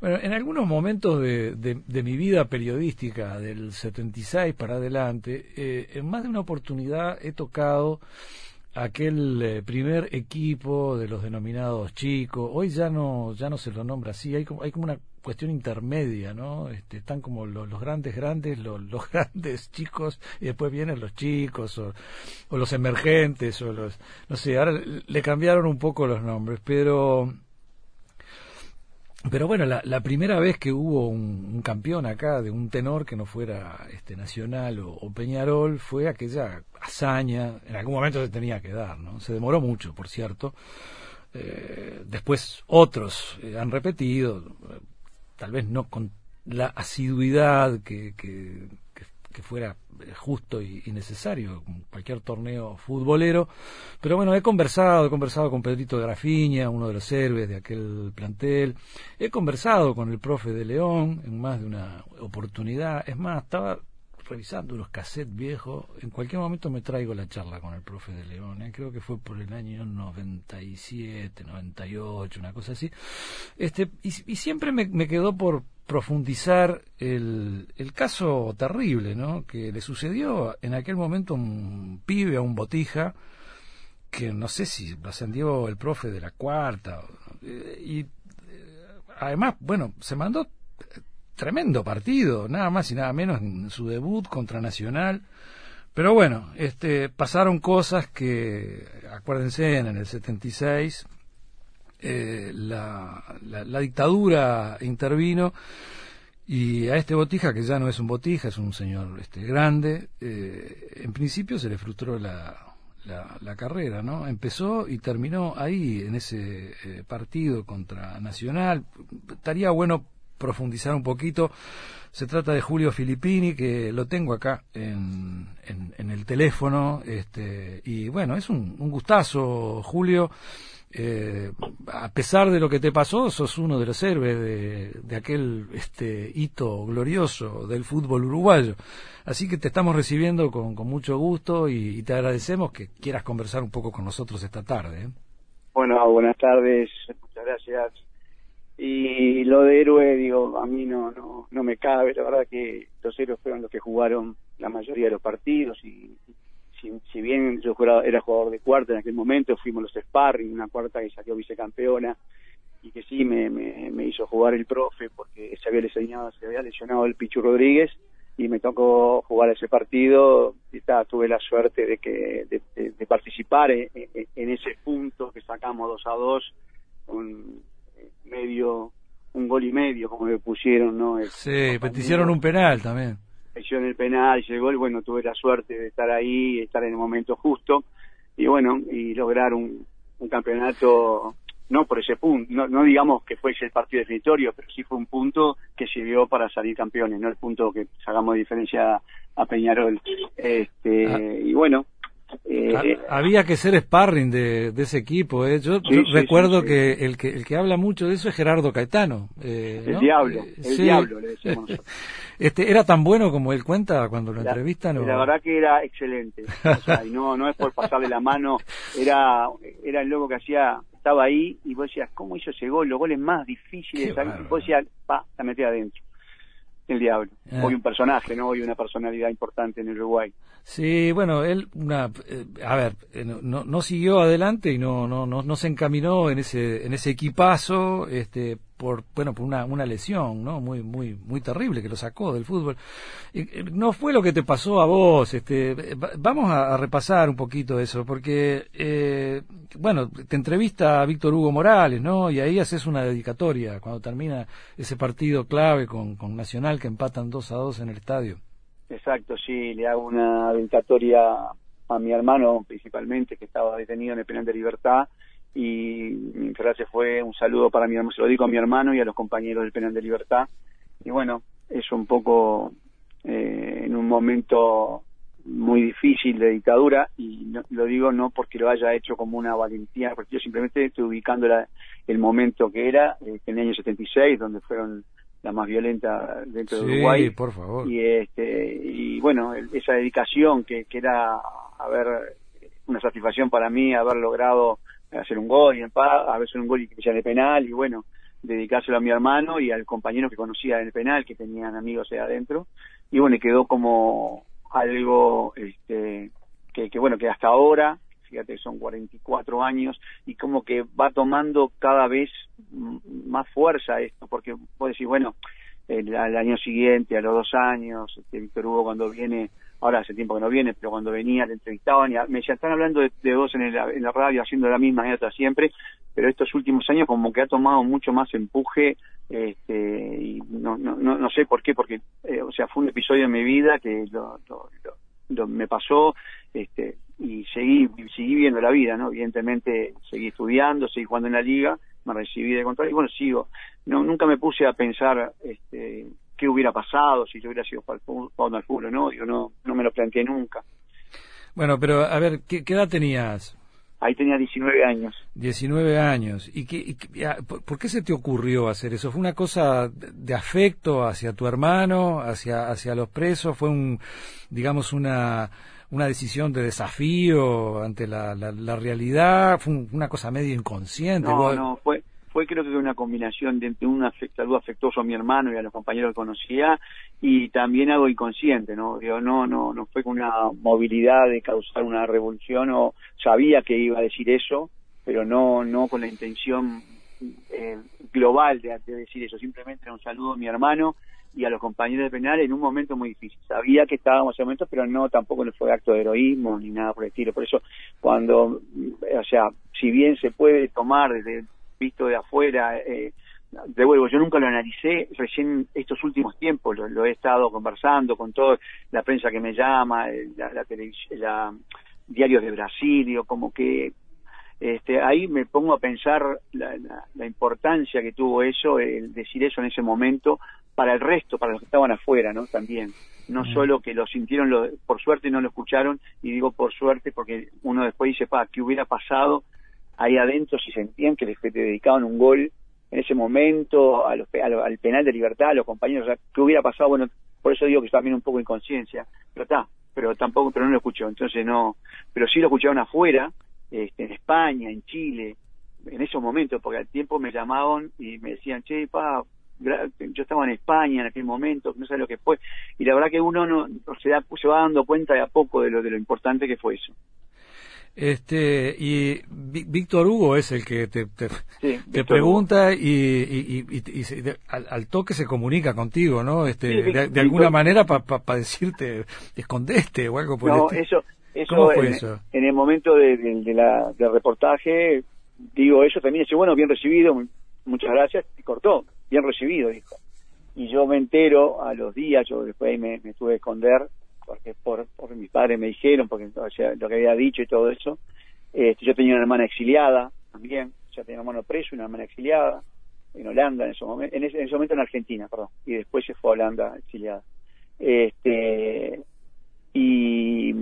Bueno, en algunos momentos de, de, mi vida periodística, del 76 para adelante, eh, en más de una oportunidad he tocado aquel eh, primer equipo de los denominados chicos. Hoy ya no ya no se lo nombra así, hay como, hay como una cuestión intermedia, ¿no? Este, están como los, grandes grandes, los, los, grandes chicos y después vienen los chicos o, o los emergentes o los no sé, ahora le cambiaron un poco los nombres, pero pero bueno, la, la, primera vez que hubo un, campeón acá de un tenor que no fuera este Nacional o, Peñarol fue aquella hazaña, en algún momento se tenía que dar, ¿no? Se demoró mucho, por cierto. Eh, después otros eh, han repetido, tal vez no con la asiduidad que, que, que fuera justo y, necesario, cualquier torneo futbolero. Pero bueno, he conversado, he conversado con Pedrito Grafiña, uno de los héroes de aquel plantel. He conversado con el profe de León en más de una oportunidad. Es más, estaba revisando unos cassettes viejos. En cualquier momento me traigo la charla con el profe de León. ¿eh? Creo que fue por el año 97, 98, una cosa así. Este, y, siempre me, quedó por profundizar el, el, caso terrible ¿no? que le sucedió en aquel momento a un pibe, a un botija, que no sé si ascendió el profe de la cuarta. Eh, y eh, además, bueno, se mandó tremendo partido, nada más y nada menos en su debut contra Nacional. Pero bueno, este, pasaron cosas que, acuérdense, en el 76 eh, la, la, dictadura intervino y a este botija, que ya no es un botija, es un señor este, grande, eh, en principio se le frustró la, la, carrera, ¿no? Empezó y terminó ahí, en ese eh, partido contra Nacional. Estaría bueno profundizar un poquito. Se trata de Julio Filippini, que lo tengo acá en, en, el teléfono. Este, y bueno, es un, gustazo, Julio eh, a pesar de lo que te pasó, sos uno de los héroes de, aquel este hito glorioso del fútbol uruguayo. Así que te estamos recibiendo con, mucho gusto y, te agradecemos que quieras conversar un poco con nosotros esta tarde. ¿eh? Bueno, buenas tardes, muchas gracias. Y lo de héroe, digo, a mí no, no, no me cabe, la verdad que los héroes fueron los que jugaron la mayoría de los partidos y, si, bien yo era jugador de cuarta en aquel momento, fuimos los sparring, una cuarta que salió vicecampeona y que sí me, me, hizo jugar el profe porque se había lesionado, se había lesionado el Pichu Rodríguez y me tocó jugar ese partido y tuve la suerte de que de, participar en, ese punto que sacamos dos a dos con medio un gol y medio como me pusieron no sí hicieron un penal también en el penal, llegó el bueno, tuve la suerte de estar ahí, estar en el momento justo y bueno, y lograr un, campeonato, no por ese punto, no, digamos que fuese el partido definitorio, pero sí fue un punto que sirvió para salir campeones, no el punto que sacamos de diferencia a Peñarol. Este, ah. Y bueno, eh, Había que ser sparring de, ese equipo. ¿eh? Yo, recuerdo que, el que el que habla mucho de eso es Gerardo Caetano. Eh, el diablo, el diablo le decimos Este, ¿Era tan bueno como él cuenta cuando lo entrevistan? La verdad que era excelente. y no, no es por pasarle la mano, era, era el loco que hacía, estaba ahí y vos decías, ¿cómo hizo ese gol? Los goles más difíciles. Y vos decías, pa, la metía adentro el diablo. Ah. Hoy un personaje, ¿no? Hoy una personalidad importante en Uruguay. Sí, bueno, él, una, eh, a ver, eh, no, no siguió adelante y no, no, no, no se encaminó en ese, en ese equipazo, este, por bueno por una, una lesión no muy muy muy terrible que lo sacó del fútbol. Eh, no fue lo que te pasó a vos este vamos a, repasar un poquito eso porque eh, bueno te entrevista a Víctor Hugo Morales no y ahí haces una dedicatoria cuando termina ese partido clave con, con Nacional que empatan 2 a 2 en el estadio exacto sí le hago una dedicatoria a mi hermano principalmente que estaba detenido en el penal de libertad y mi frase fue un saludo para mi hermano, se lo digo a mi hermano y a los compañeros del penal de libertad. Y bueno, es un poco eh, en un momento muy difícil de dictadura y lo digo no porque lo haya hecho como una valentía, porque yo simplemente estoy ubicando el momento que era, eh, en el año 76, donde fueron la más violenta dentro de Uruguay. por favor. Y, este, y bueno, esa dedicación que, que era haber una satisfacción para mí haber logrado hacer un gol y en paz, a veces un gol y que de penal y bueno, dedicárselo a mi hermano y al compañero que conocía en el penal, que tenían amigos ahí adentro. Y bueno, quedó como algo este, que, que, bueno, que hasta ahora, fíjate, son 44 años, y como que va tomando cada vez más fuerza esto, porque puedo decir, bueno, el, al año siguiente, a los dos años, este, Víctor Hugo cuando viene ahora hace tiempo que no viene, pero cuando venía le entrevistaban y me decían, están hablando de, vos en, el, en, la radio haciendo la misma anécdota siempre, pero estos últimos años como que ha tomado mucho más empuje este, y no, no, no, no sé por qué, porque, eh, o sea, fue un episodio en mi vida que lo, lo, lo, me pasó este, y seguí, seguí viendo la vida, ¿no? Evidentemente seguí estudiando, seguí jugando en la liga, me recibí de control y bueno, sigo. No, nunca me puse a pensar este, qué hubiera pasado si yo hubiera sido jugando al fútbol, ¿no? Yo no, no me lo planteé nunca. Bueno, pero a ver, ¿qué, qué edad tenías? Ahí tenía 19 años. 19 años. ¿Y, qué, y por qué se te ocurrió hacer eso? ¿Fue una cosa de afecto hacia tu hermano, hacia, hacia los presos? ¿Fue un, digamos, una, una decisión de desafío ante la, la, la realidad? ¿Fue una cosa medio inconsciente? No, no, fue, fue creo que una combinación de, de un saludo afectuoso a mi hermano y a los compañeros que conocía y también algo inconsciente, ¿no? Digo, no, no, no fue con una movilidad de causar una revolución o sabía que iba a decir eso, pero no, no con la intención eh, global de, de, decir eso, simplemente era un saludo a mi hermano y a los compañeros de penal en un momento muy difícil. Sabía que estábamos en momento, pero no tampoco no fue acto de heroísmo ni nada por el estilo. Por eso, cuando, o sea, si bien se puede tomar desde visto de afuera, eh, de vuelvo, yo nunca lo analicé, recién estos últimos tiempos lo, lo, he estado conversando con toda la prensa que me llama, la, la, la diarios de Brasil, como que este, ahí me pongo a pensar la, la, la, importancia que tuvo eso, el decir eso en ese momento, para el resto, para los que estaban afuera, ¿no? También. No mm. solo que lo sintieron, lo, por suerte no lo escucharon, y digo por suerte porque uno después dice, pa, ¿qué hubiera pasado ahí adentro si sentían que les que te dedicaban un gol en ese momento a los, a lo, al penal de libertad, a los compañeros, o sea, ¿qué hubiera pasado? Bueno, por eso digo que también un poco inconsciencia, pero está, pero tampoco, pero no lo escuchó, entonces no, pero sí lo escucharon afuera, este, en España, en Chile, en esos momentos, porque al tiempo me llamaban y me decían, che, pa, yo estaba en España en aquel momento, no sé lo que fue, y la verdad que uno no se, da, se va dando cuenta de a poco de lo, de lo importante que fue eso. Este, y Víctor Hugo es el que te, te, sí, te pregunta y, y, y, y se, al, al, toque se comunica contigo, ¿no? Este, sí, de, de, alguna manera para pa, pa decirte, escondeste o algo por no, eso, eso, ¿Cómo fue en, eso? En el momento de, de, de la, del reportaje, digo eso también, dice, bueno, bien recibido, muchas gracias, y cortó, bien recibido, dijo. Y yo me entero a los días, yo después me, me tuve que esconder, porque por, por mis padres me dijeron, porque o sea, lo que había dicho y todo eso. Este, yo tenía una hermana exiliada también, o sea, tenía un hermano preso y una hermana exiliada en Holanda en ese momento, en ese momento en Argentina, perdón, y después se fue a Holanda exiliada. Este, y,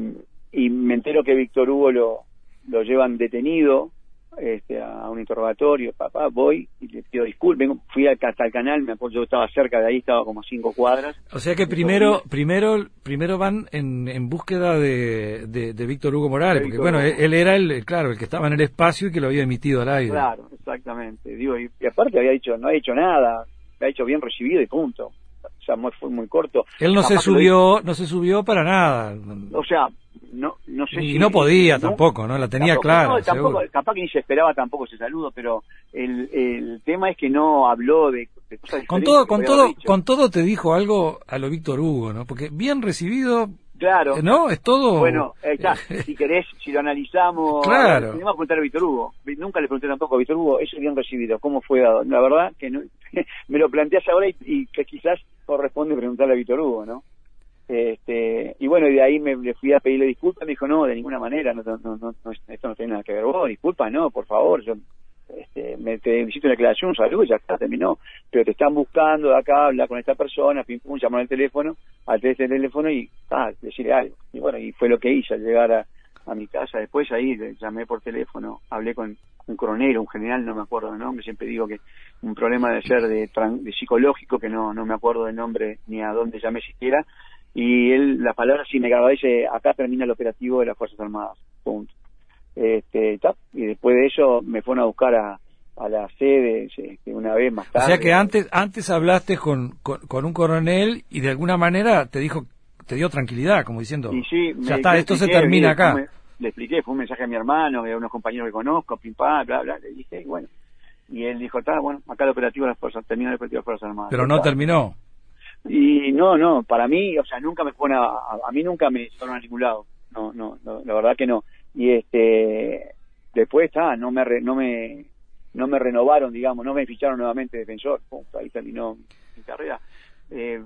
y me entero que Víctor Hugo lo, lo llevan detenido este, a un interrogatorio, papá, voy y le pido disculpas, fui hasta el canal, me acuerdo, yo estaba cerca de ahí, estaba como cinco cuadras. O sea que primero, primero, primero van en, en búsqueda de, de, de Víctor Hugo Morales, porque bueno, Hugo. él era el, claro, el que estaba en el espacio y que lo había emitido al aire. Claro, exactamente, digo, y, y aparte había dicho, no ha dicho nada, ha dicho bien recibido y punto. O sea, muy, fue muy corto. Él no se subió, no se subió para nada. O sea, no, no sé y si, no podía no, tampoco, ¿no? La tenía clara. No, tampoco, capaz que ni se esperaba tampoco ese saludo, pero el, el tema es que no habló de, de cosas Con todo, con todo, con todo te dijo algo a lo Víctor Hugo, ¿no? Porque bien recibido, Claro. ¿No? Es todo. Bueno, está. si querés, si lo analizamos. Claro. Tenemos que preguntar a Víctor Hugo. Nunca le pregunté tampoco a Víctor Hugo, eso bien recibido, ¿cómo fue dado? La verdad que no, me lo planteas ahora y, y, que quizás corresponde preguntarle a Víctor Hugo, ¿no? Este, y bueno, y de ahí me le fui a pedirle disculpas, me dijo, no, de ninguna manera, no, no, no, no esto no tiene nada que ver vos, disculpa, no, por favor, yo este, me te necesito una declaración, un saludo, ya está, terminó, pero te están buscando de acá, hablar con esta persona, pim pum, llamar al teléfono, al teléfono y, ah, decirle algo. Y bueno, y fue lo que hice al llegar a, a mi casa. Después ahí llamé por teléfono, hablé con un coronel, un general, no me acuerdo del nombre, siempre digo que un problema de ser de, de psicológico, que no, no me acuerdo del nombre ni a dónde llamé siquiera, y él, la palabra sí me grababa, dice, acá termina el operativo de las Fuerzas Armadas, punto. Este, y después de eso me fueron a buscar a, a la sede este, una vez más tarde. O sea que antes antes hablaste con, con, un coronel y de alguna manera te dijo te dio tranquilidad, como diciendo, ya está, esto se termina acá. le expliqué, fue un mensaje a mi hermano, a unos compañeros que conozco, pim pam, bla, bla, le dije, bueno, y él dijo, está, bueno, acá el operativo de las fuerzas, termina el operativo de las Fuerzas Armadas. Pero no terminó. Y no, no, para mí, o sea, nunca me fue a, a, mí nunca me fueron a ningún lado, no, no, no, la verdad que no. Y este, después está, no me, no me, no me renovaron, digamos, no me ficharon nuevamente defensor, punto, ahí terminó mi carrera. Eh,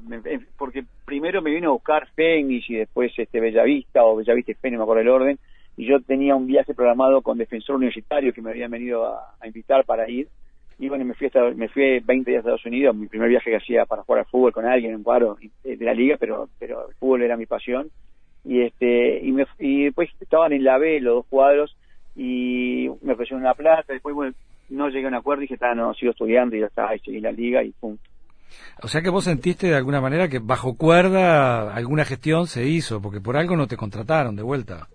porque primero me vino a buscar Fénix y después este Bellavista o Bellavista Fénix, me acuerdo el orden, y yo tenía un viaje programado con defensor universitario que me habían venido a, invitar para ir, y bueno, me fui, me fui 20 días a Estados Unidos, mi primer viaje que hacía para jugar al fútbol con alguien, en cuadro de la liga, pero, pero el fútbol era mi pasión, y este y, me, y después estaban en la B los dos cuadros, y me ofrecieron una plata, después bueno, no llegué a un acuerdo y dije, está, no, sigo estudiando y ya está, y seguí la liga y punto. O sea que vos sentiste de alguna manera que bajo cuerda alguna gestión se hizo, porque por algo no te contrataron de vuelta.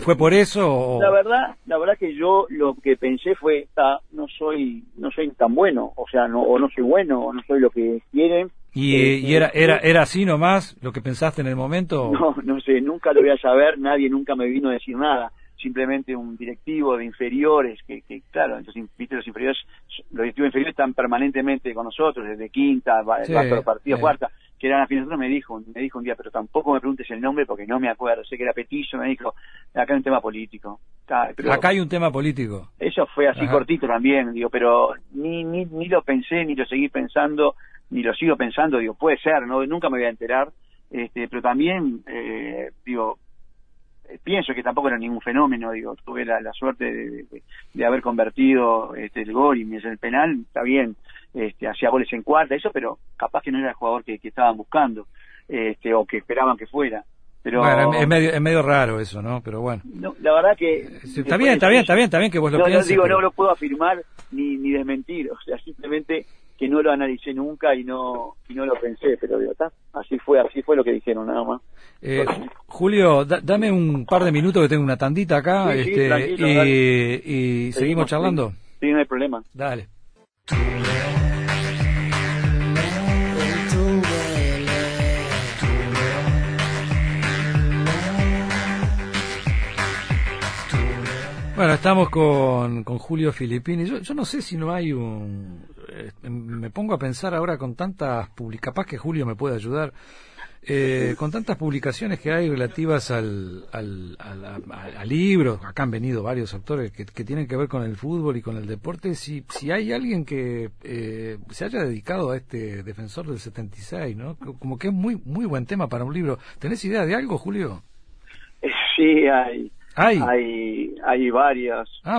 ¿Fue por eso? La verdad, la verdad que yo lo que pensé fue, no soy, no soy tan bueno, o sea, no, o no soy bueno, o no soy lo que quieren. ¿Y, eh, y era, era, era así nomás lo que pensaste en el momento? No, no sé, nunca lo voy a saber, nadie nunca me vino a decir nada simplemente un directivo de inferiores, que, que claro, entonces los inferiores, los directivos inferiores están permanentemente con nosotros, desde quinta, sí, partido, cuarta, que eran nosotros me dijo, me dijo un día, pero tampoco me preguntes el nombre porque no me acuerdo, sé que era Petillo, me dijo, acá hay un tema político. acá hay un tema político. Eso fue así cortito también, digo, pero ni, ni, ni lo pensé, ni lo seguí pensando, ni lo sigo pensando, digo, puede ser, no nunca me voy a enterar, este, pero también, eh, digo, pienso que tampoco era ningún fenómeno, digo, tuve la, suerte de, haber convertido este, el gol y el penal, está bien, este, hacía goles en cuarta, eso, pero capaz que no era el jugador que, estaban buscando, este, o que esperaban que fuera. Pero, bueno, es medio, es medio raro eso, ¿no? Pero bueno. la verdad que... está bien, está bien, está bien, está bien que vos lo no, pienses. No, digo, no lo puedo afirmar ni, ni desmentir, o sea, simplemente que no lo analicé nunca y no y no lo pensé, pero digo, está, así fue, así fue lo que dijeron nada más. Eh, Julio, dame un par de minutos que tengo una tandita acá este, y, seguimos charlando. Sí, no hay problema. Dale. Bueno, estamos con, con Julio Filippini. Yo, yo no sé si no hay un, eh, me pongo a pensar ahora con tantas publicaciones, capaz que Julio me puede ayudar, eh, con tantas publicaciones que hay relativas al, al, al, libro, acá han venido varios autores que, tienen que ver con el fútbol y con el deporte, si, si hay alguien que eh, se haya dedicado a este defensor del 76, ¿no? Como que es muy, muy buen tema para un libro. ¿Tenés idea de algo, Julio? Sí, hay. ¿Hay? Hay, varios. Ah.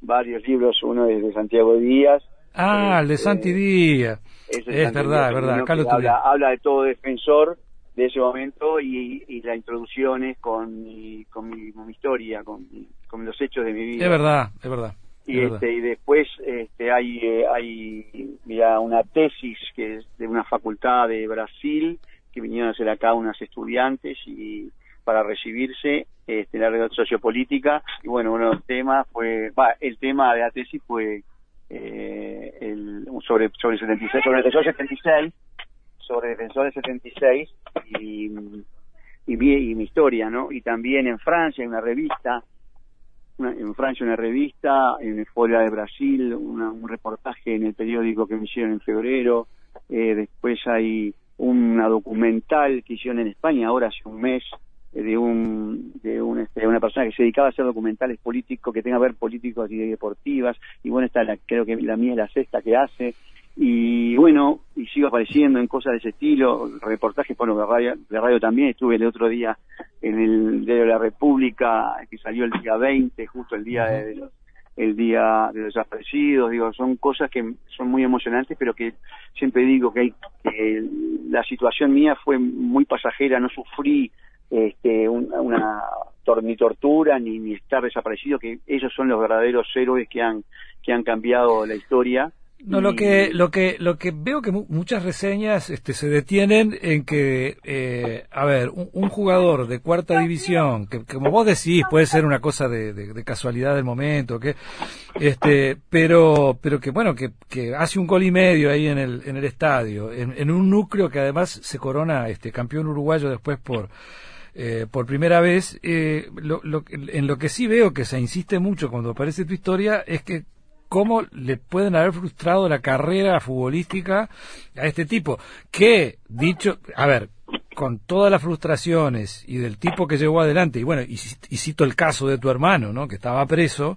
Varios, libros, uno es de Santiago Díaz, Ah, el de este, Santi Díaz. Es, verdad, es verdad. habla, de todo defensor de ese momento y, y la introducción es con mi, con mi, historia, con, con, los hechos de mi vida. Es verdad, es verdad. Y, este, y después este, hay, eh, hay mira, una tesis que es de una facultad de Brasil que vinieron a hacer acá unas estudiantes y para recibirse este, la red sociopolítica y bueno uno de los temas fue va, el tema de la tesis fue eh, el, sobre, sobre 76, sobre defensor 76, sobre defensor 76 y, y, mi historia, ¿no? Y también en Francia hay una revista, en Francia una revista, en el Folia de Brasil, un reportaje en el periódico que me hicieron en febrero, eh, después hay una documental que hicieron en España ahora hace un mes de un de un, este, una persona que se dedicaba a hacer documentales políticos que tenga que ver políticos y deportivas. Y bueno esta la, creo que la mía es la sexta que hace. Y bueno y sigo apareciendo en cosas de ese estilo reportajes bueno de radio, de radio también. Estuve el otro día en el diario de la República que salió el día 20 justo el día de, los el día de los desaparecidos, digo, son cosas que son muy emocionantes, pero que siempre digo que, hay, que la situación mía fue muy pasajera, no sufrí este, una ni tortura ni, ni estar desaparecido, que ellos son los verdaderos héroes que han, que han cambiado la historia. No, lo que, lo que, lo que veo que muchas reseñas este, se detienen en que, eh, a ver, un, jugador de cuarta división, que, como vos decís, puede ser una cosa de, casualidad del momento, que, este, pero, pero que bueno, que, que hace un gol y medio ahí en el, en el estadio, en, un núcleo que además se corona, este, campeón uruguayo después por, eh, por primera vez, eh, lo, en lo que sí veo que se insiste mucho cuando aparece tu historia es que cómo le pueden haber frustrado la carrera futbolística a este tipo. Que, dicho, a ver, con todas las frustraciones y del tipo que llegó adelante, y bueno, y, cito el caso de tu hermano, ¿no? Que estaba preso,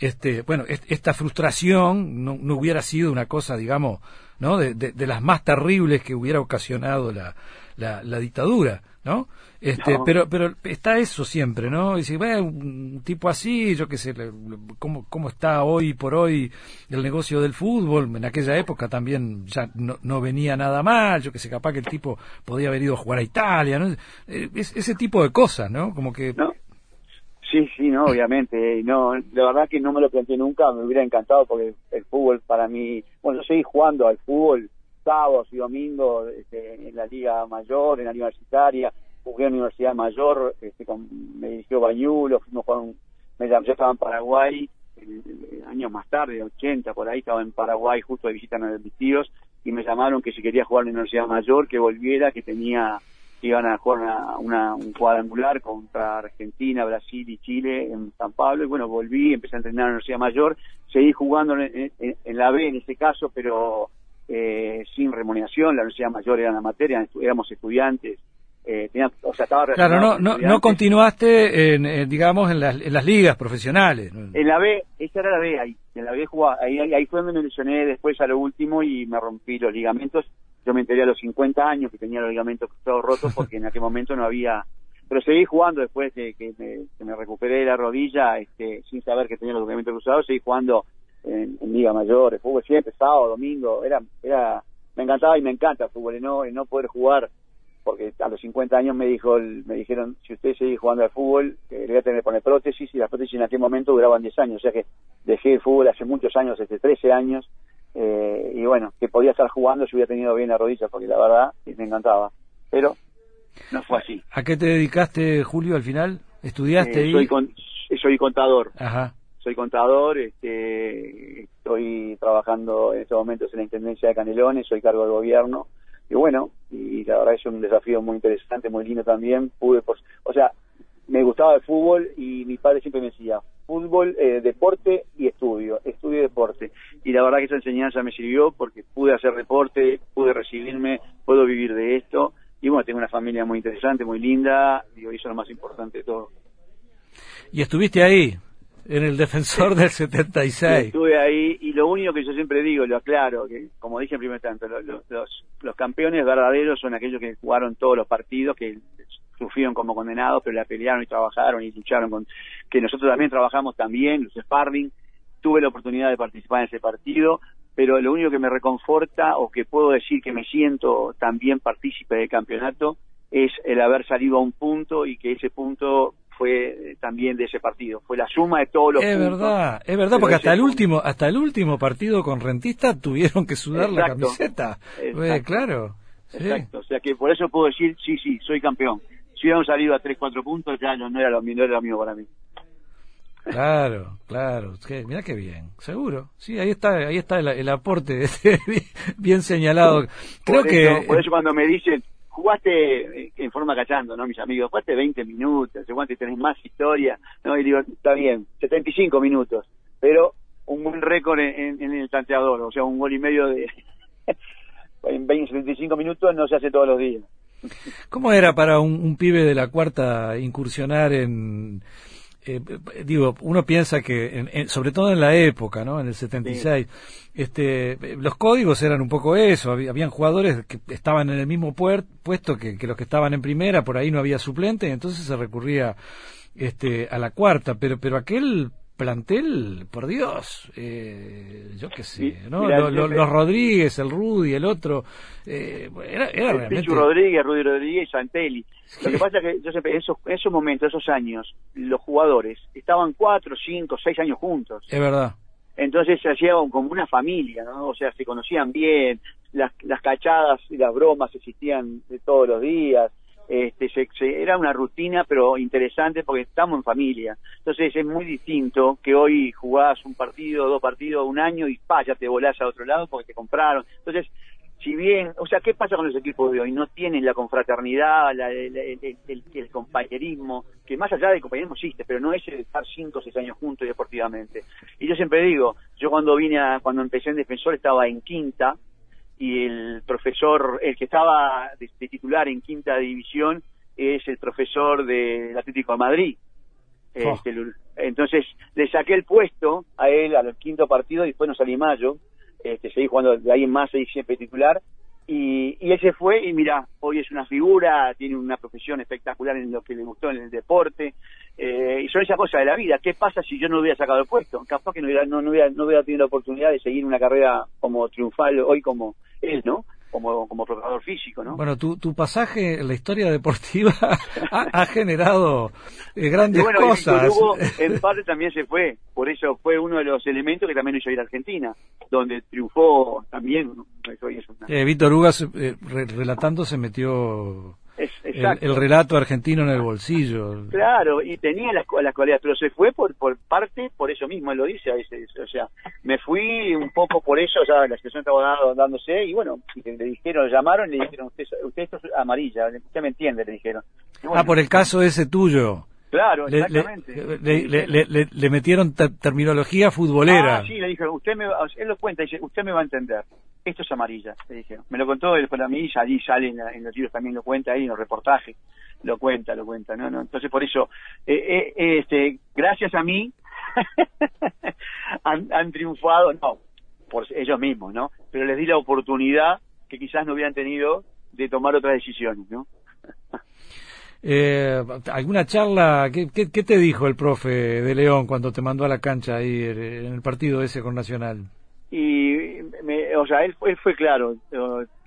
este, bueno, esta frustración no, hubiera sido una cosa, digamos, ¿no? De, de, las más terribles que hubiera ocasionado la, la dictadura. ¿No? Este, pero, pero está eso siempre, ¿no? Y si, bueno, un tipo así, yo qué sé, ¿cómo, ¿cómo está hoy por hoy el negocio del fútbol? En aquella época también ya no, no venía nada mal, yo que sé, capaz que el tipo podía haber ido a jugar a Italia, ¿no? Eh, es, ese tipo de cosas, ¿no? Como que... No. Sí, sí, no, obviamente. No, la verdad que no me lo planteé nunca, me hubiera encantado porque el fútbol para mí, bueno, yo seguí jugando al fútbol sábados y domingos este, en la Liga Mayor, en la Universitaria, jugué en la Universidad Mayor, este, con, me dirigió Bañulo, fuimos con, me, yo estaba en Paraguay, años más tarde, 80, por ahí estaba en Paraguay justo de visita a mis tíos, y me llamaron que si quería jugar en la Universidad Mayor, que volviera, que tenía que iban a jugar una, un cuadrangular contra Argentina, Brasil y Chile en San Pablo. Y bueno, volví, empecé a entrenar en la Universidad Mayor, seguí jugando en, en la B en ese caso, pero eh, sin remuneración, la Universidad Mayor era la materia, éramos estudiantes. Eh, o sea, estaba claro, no, no, no continuaste, en, digamos, en las, en las ligas profesionales. En la B, esa era la B, ahí, en la B jugaba, ahí, ahí, fue donde me lesioné después a lo último y me rompí los ligamentos. Yo me enteré a los 50 años que tenía los ligamentos todos rotos porque en aquel momento no había pero seguí jugando después de que me, que me recuperé de la rodilla, este, sin saber que tenía los ligamentos cruzados, seguí jugando en, Liga Mayor, el fútbol siempre, sábado, domingo, era, era, me encantaba y me encanta el fútbol, y no, no poder jugar, porque a los 50 años me dijo, me dijeron, si usted sigue jugando al fútbol, eh, le voy a tener que poner prótesis, y las prótesis en aquel momento duraban 10 años, o sea que dejé el fútbol hace muchos años, desde 13 años, eh, y bueno, que podía estar jugando si hubiera tenido bien la rodilla, porque la verdad me encantaba, pero no fue así. ¿A qué te dedicaste, Julio, al final? ¿Estudiaste? Eh, soy, soy contador. Ajá soy contador, este, estoy trabajando en estos momentos en la Intendencia de Canelones, soy cargo del gobierno, y bueno, y la verdad es un desafío muy interesante, muy lindo también, pude, pues, o sea, me gustaba el fútbol y mi padre siempre me decía, fútbol, eh, deporte y estudio, estudio y deporte. Y la verdad que esa enseñanza me sirvió porque pude hacer deporte, pude recibirme, puedo vivir de esto. Y bueno, tengo una familia muy interesante, muy linda, y eso es lo más importante de todo. ¿Y estuviste ahí? En el defensor del 76. Estuve ahí y lo único que yo siempre digo, lo aclaro, que como dije en primer tanto, los, los, los, campeones verdaderos son aquellos que jugaron todos los partidos, que sufrieron como condenados, pero la pelearon y trabajaron y lucharon con, que nosotros también trabajamos también, los sparring, tuve la oportunidad de participar en ese partido, pero lo único que me reconforta o que puedo decir que me siento también partícipe del campeonato es el haber salido a un punto y que ese punto fue eh, también de ese partido. Fue la suma de todos los es verdad, es verdad, porque hasta el último, hasta el último partido con Rentista tuvieron que sudar la camiseta. claro. Exacto. O sea que por eso puedo decir, sí, sí, soy campeón. Si hubiéramos salido a 3, 4 puntos, ya no, era lo, no era lo mío para mí. Claro, claro. mira qué bien, seguro. Sí, ahí está, ahí está el, aporte bien señalado. Creo que por eso cuando me dicen jugaste eh, en forma cachando, ¿no? Mis amigos, jugaste 20 minutos, y tenés más historia, ¿no? Y digo, está bien, 75 minutos, pero un buen récord en, el tanteador, o sea, un gol y medio de en 20, 75 minutos no se hace todos los días. ¿Cómo era para un pibe de la cuarta incursionar en eh, digo, uno piensa que, sobre todo en la época, ¿no? En el 76, este, los códigos eran un poco eso, habían jugadores que estaban en el mismo puesto que, los que estaban en primera, por ahí no había suplente, y entonces se recurría este, a la cuarta, pero, pero aquel plantel, por Dios, eh, yo qué sé, ¿no? los Rodríguez, el Rudy, el otro, eh, era, era realmente... Rodríguez, Rudy Rodríguez, Santelli. Lo que pasa es que yo siempre, esos, esos momentos, esos años, los jugadores estaban cuatro, cinco, seis años juntos. Es verdad. Entonces se hacía como una familia, ¿no? O sea, se conocían bien, las, las cachadas y las bromas existían de todos los días, este, se, era una rutina pero interesante porque estamos en familia. Entonces es muy distinto que hoy jugás un partido, dos partidos, un año y pa, ya te volás a otro lado porque te compraron. Entonces si bien, o sea, ¿qué pasa con los equipos de hoy? No tienen la confraternidad, la, el, compañerismo, que más allá del compañerismo existe, pero no es el estar cinco o seis años juntos deportivamente. Y yo siempre digo, yo cuando vine a, cuando empecé en defensor estaba en quinta, y el profesor, el que estaba de, titular en quinta división, es el profesor del Atlético de Madrid. Oh. Este, entonces le saqué el puesto a él al quinto partido y después no salí mayo este, seguí jugando de ahí en más, seguí siempre titular, y, y él fue y mira, hoy es una figura, tiene una profesión espectacular en lo que le gustó en el deporte, eh, y son esas cosas de la vida. ¿Qué pasa si yo no hubiera sacado el puesto? Capaz que no hubiera, no, no hubiera, no hubiera tenido la oportunidad de seguir una carrera como triunfal hoy como él, ¿no? Como, como preparador físico, ¿no? Bueno, tu, tu pasaje en la historia deportiva ha, generado eh, grandes bueno, cosas. En parte también se fue, por eso fue uno de los elementos que también hizo ir a Argentina, donde triunfó también. Eh, Víctor Hugo, eh, relatando, se metió el, relato argentino en el bolsillo. Claro, y tenía las, las cualidades, pero se fue por, por parte, por eso mismo, él lo dice a veces. O sea, me fui un poco por eso, ya la situación estaba dándose, y bueno, le dijeron, llamaron y le dijeron, usted, usted esto es amarilla, usted me entiende, le dijeron. ah, por el caso ese tuyo. Claro, exactamente. Le, le, le, metieron terminología futbolera. Ah, sí, le dijeron, usted me, él lo cuenta, dice, usted me va a entender. Esto es amarilla, le dijeron. Me lo contó para mí, allí sale en, los libros también lo cuenta ahí en los reportajes, lo cuenta, lo cuenta, ¿no? no Entonces por eso, eh, eh, este, gracias a mí, han, triunfado, no, por ellos mismos, ¿no? Pero les di la oportunidad que quizás no hubieran tenido de tomar otras decisiones, ¿no? Eh, ¿Alguna charla? ¿qué, ¿qué, te dijo el profe de León cuando te mandó a la cancha ahí en el partido ese con Nacional? Y, o sea, él, él fue claro.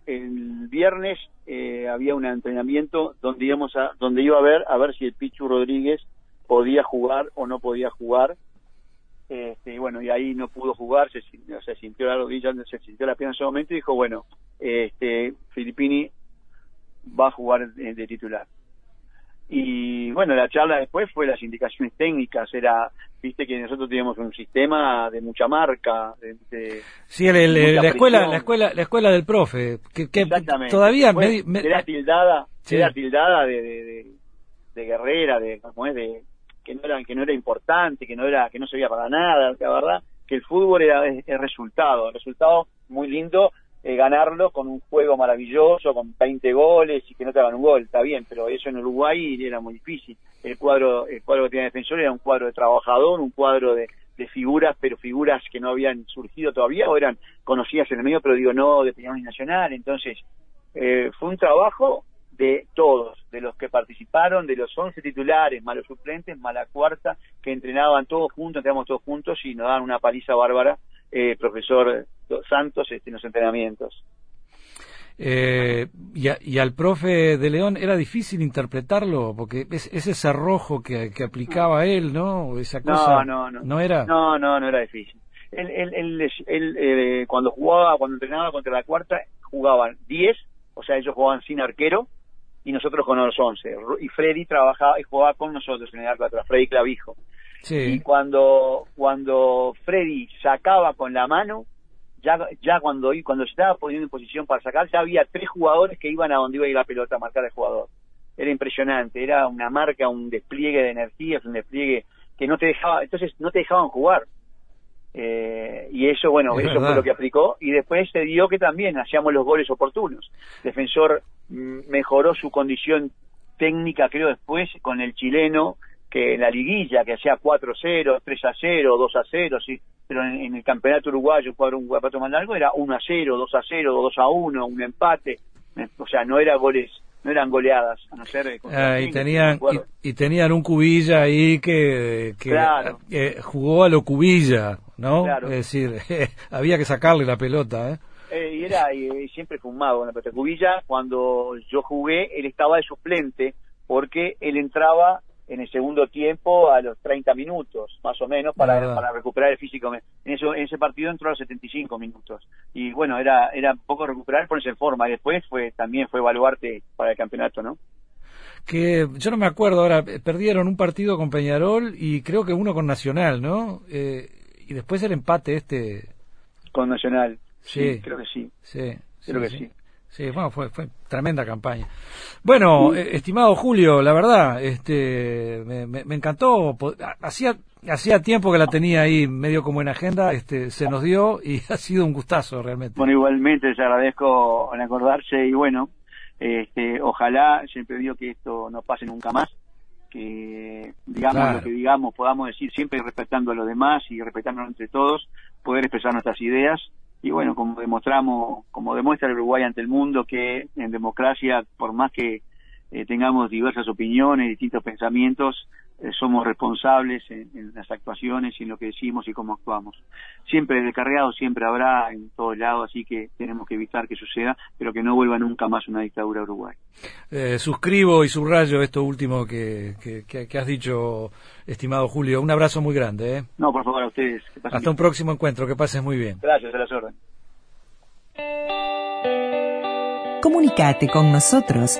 El viernes eh, había un entrenamiento donde íbamos a, donde iba a ver a ver si el Pichu Rodríguez podía jugar o no podía jugar. Este, y bueno, y ahí no pudo jugar, se, se sintió la rodilla, se sintió la pierna en ese momento y dijo, bueno, este, Filippini va a jugar de titular y bueno, la charla después fue las indicaciones técnicas, era, viste que nosotros teníamos un sistema de mucha marca, de, sí, la escuela, la escuela, la escuela del profe, que, todavía era tildada, era tildada de, de, guerrera, de, como es, de que no era, que no era importante, que no era, que no servía para nada, la verdad, que el fútbol era el resultado, el resultado muy lindo eh, ganarlo con un juego maravilloso, con 20 goles y que no te hagan un gol, está bien, pero eso en Uruguay era muy difícil. El cuadro, el cuadro que tenía defensor era un cuadro de trabajador, un cuadro de, figuras, pero figuras que no habían surgido todavía o eran conocidas en el medio, pero digo, no de Peñarol Nacional. Entonces, eh, fue un trabajo de todos, de los que participaron, de los 11 titulares, malos suplentes, mala cuarta, que entrenaban todos juntos, entrenamos todos juntos y nos daban una paliza bárbara, eh, profesor Santos este, en los entrenamientos. Eh, y, al profe de León era difícil interpretarlo, porque es, ese cerrojo que, que aplicaba él, ¿no? Esa cosa, no, no, no. ¿No era? No, no, no era difícil. Él, él, él, eh, cuando jugaba, cuando entrenaba contra la cuarta, jugaban 10, o sea, ellos jugaban sin arquero, y nosotros con los 11. Y Freddy trabajaba y jugaba con nosotros en el arco atrás, Freddy Clavijo. Sí. Y cuando, cuando Freddy sacaba con la mano, ya, ya cuando, cuando se estaba poniendo en posición para sacar, ya había tres jugadores que iban a donde iba a ir la pelota a marcar al jugador. Era impresionante, era una marca, un despliegue de energías, un despliegue que no te dejaba, entonces no te dejaban jugar. Eh, y eso, bueno, eso fue lo que aplicó. Y después se dio que también hacíamos los goles oportunos. Defensor mm, mejoró su condición técnica, creo, después con el chileno, que en la liguilla, que hacía 4-0, 3-0, 2-0, sí, pero en, el campeonato uruguayo, un cuadro un guapato más largo, era 1 a 0, 2 a 0, 2 a 1, un empate, o sea, no era goles, no eran goleadas, a no ser ah, y tenían y, tenían un cubilla ahí que, que jugó a lo cubilla, ¿no? Es decir, había que sacarle la pelota, ¿eh? eh y era y, siempre fumado con la pelota. Cubilla, cuando yo jugué, él estaba de suplente porque él entraba en el segundo tiempo a los 30 minutos, más o menos, para, para recuperar el físico. En, eso, en ese partido entró a los 75 minutos. Y bueno, era, era un poco recuperar, ponerse en forma. Y después fue, también fue evaluarte para el campeonato, ¿no? Que yo no me acuerdo ahora, perdieron un partido con Peñarol y creo que uno con Nacional, ¿no? Eh, y después el empate este. Con Nacional. Sí, creo que sí. Sí, creo que sí. Sí, bueno, fue, fue tremenda campaña. Bueno, eh, estimado Julio, la verdad, este, me, encantó. Hacía, hacía tiempo que la tenía ahí medio como en agenda, este, se nos dio y ha sido un gustazo realmente. Bueno, igualmente les agradezco en acordarse y bueno, este, ojalá, siempre digo que esto no pase nunca más, que digamos lo que digamos, podamos decir siempre respetando a los demás y respetándonos entre todos, poder expresar nuestras ideas y bueno, como demostramos, como demuestra el Uruguay ante el mundo, que en democracia, por más que eh, tengamos diversas opiniones, distintos pensamientos, somos responsables en, las actuaciones y en lo que decimos y cómo actuamos. Siempre descarriado, siempre habrá en todos lados, así que tenemos que evitar que suceda, pero que no vuelva nunca más una dictadura Uruguay. Eh, suscribo y subrayo esto último que, que, has dicho, estimado Julio. Un abrazo muy grande. ¿eh? No, por favor, a ustedes. Hasta un próximo encuentro, que pases muy bien. Gracias, a las órdenes. Comunicate con nosotros